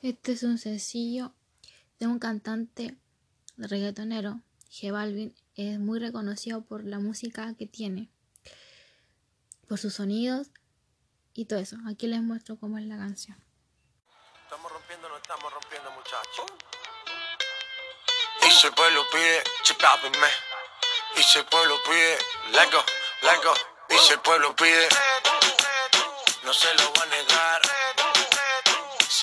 Este es un sencillo de un cantante reggaetonero, G Balvin. Es muy reconocido por la música que tiene, por sus sonidos y todo eso. Aquí les muestro cómo es la canción. Estamos rompiendo, no estamos rompiendo, muchachos. Y si el pueblo pide, chipápenme. Y si el pueblo pide, lego, lego. Y si el pueblo pide, no se lo van a negar.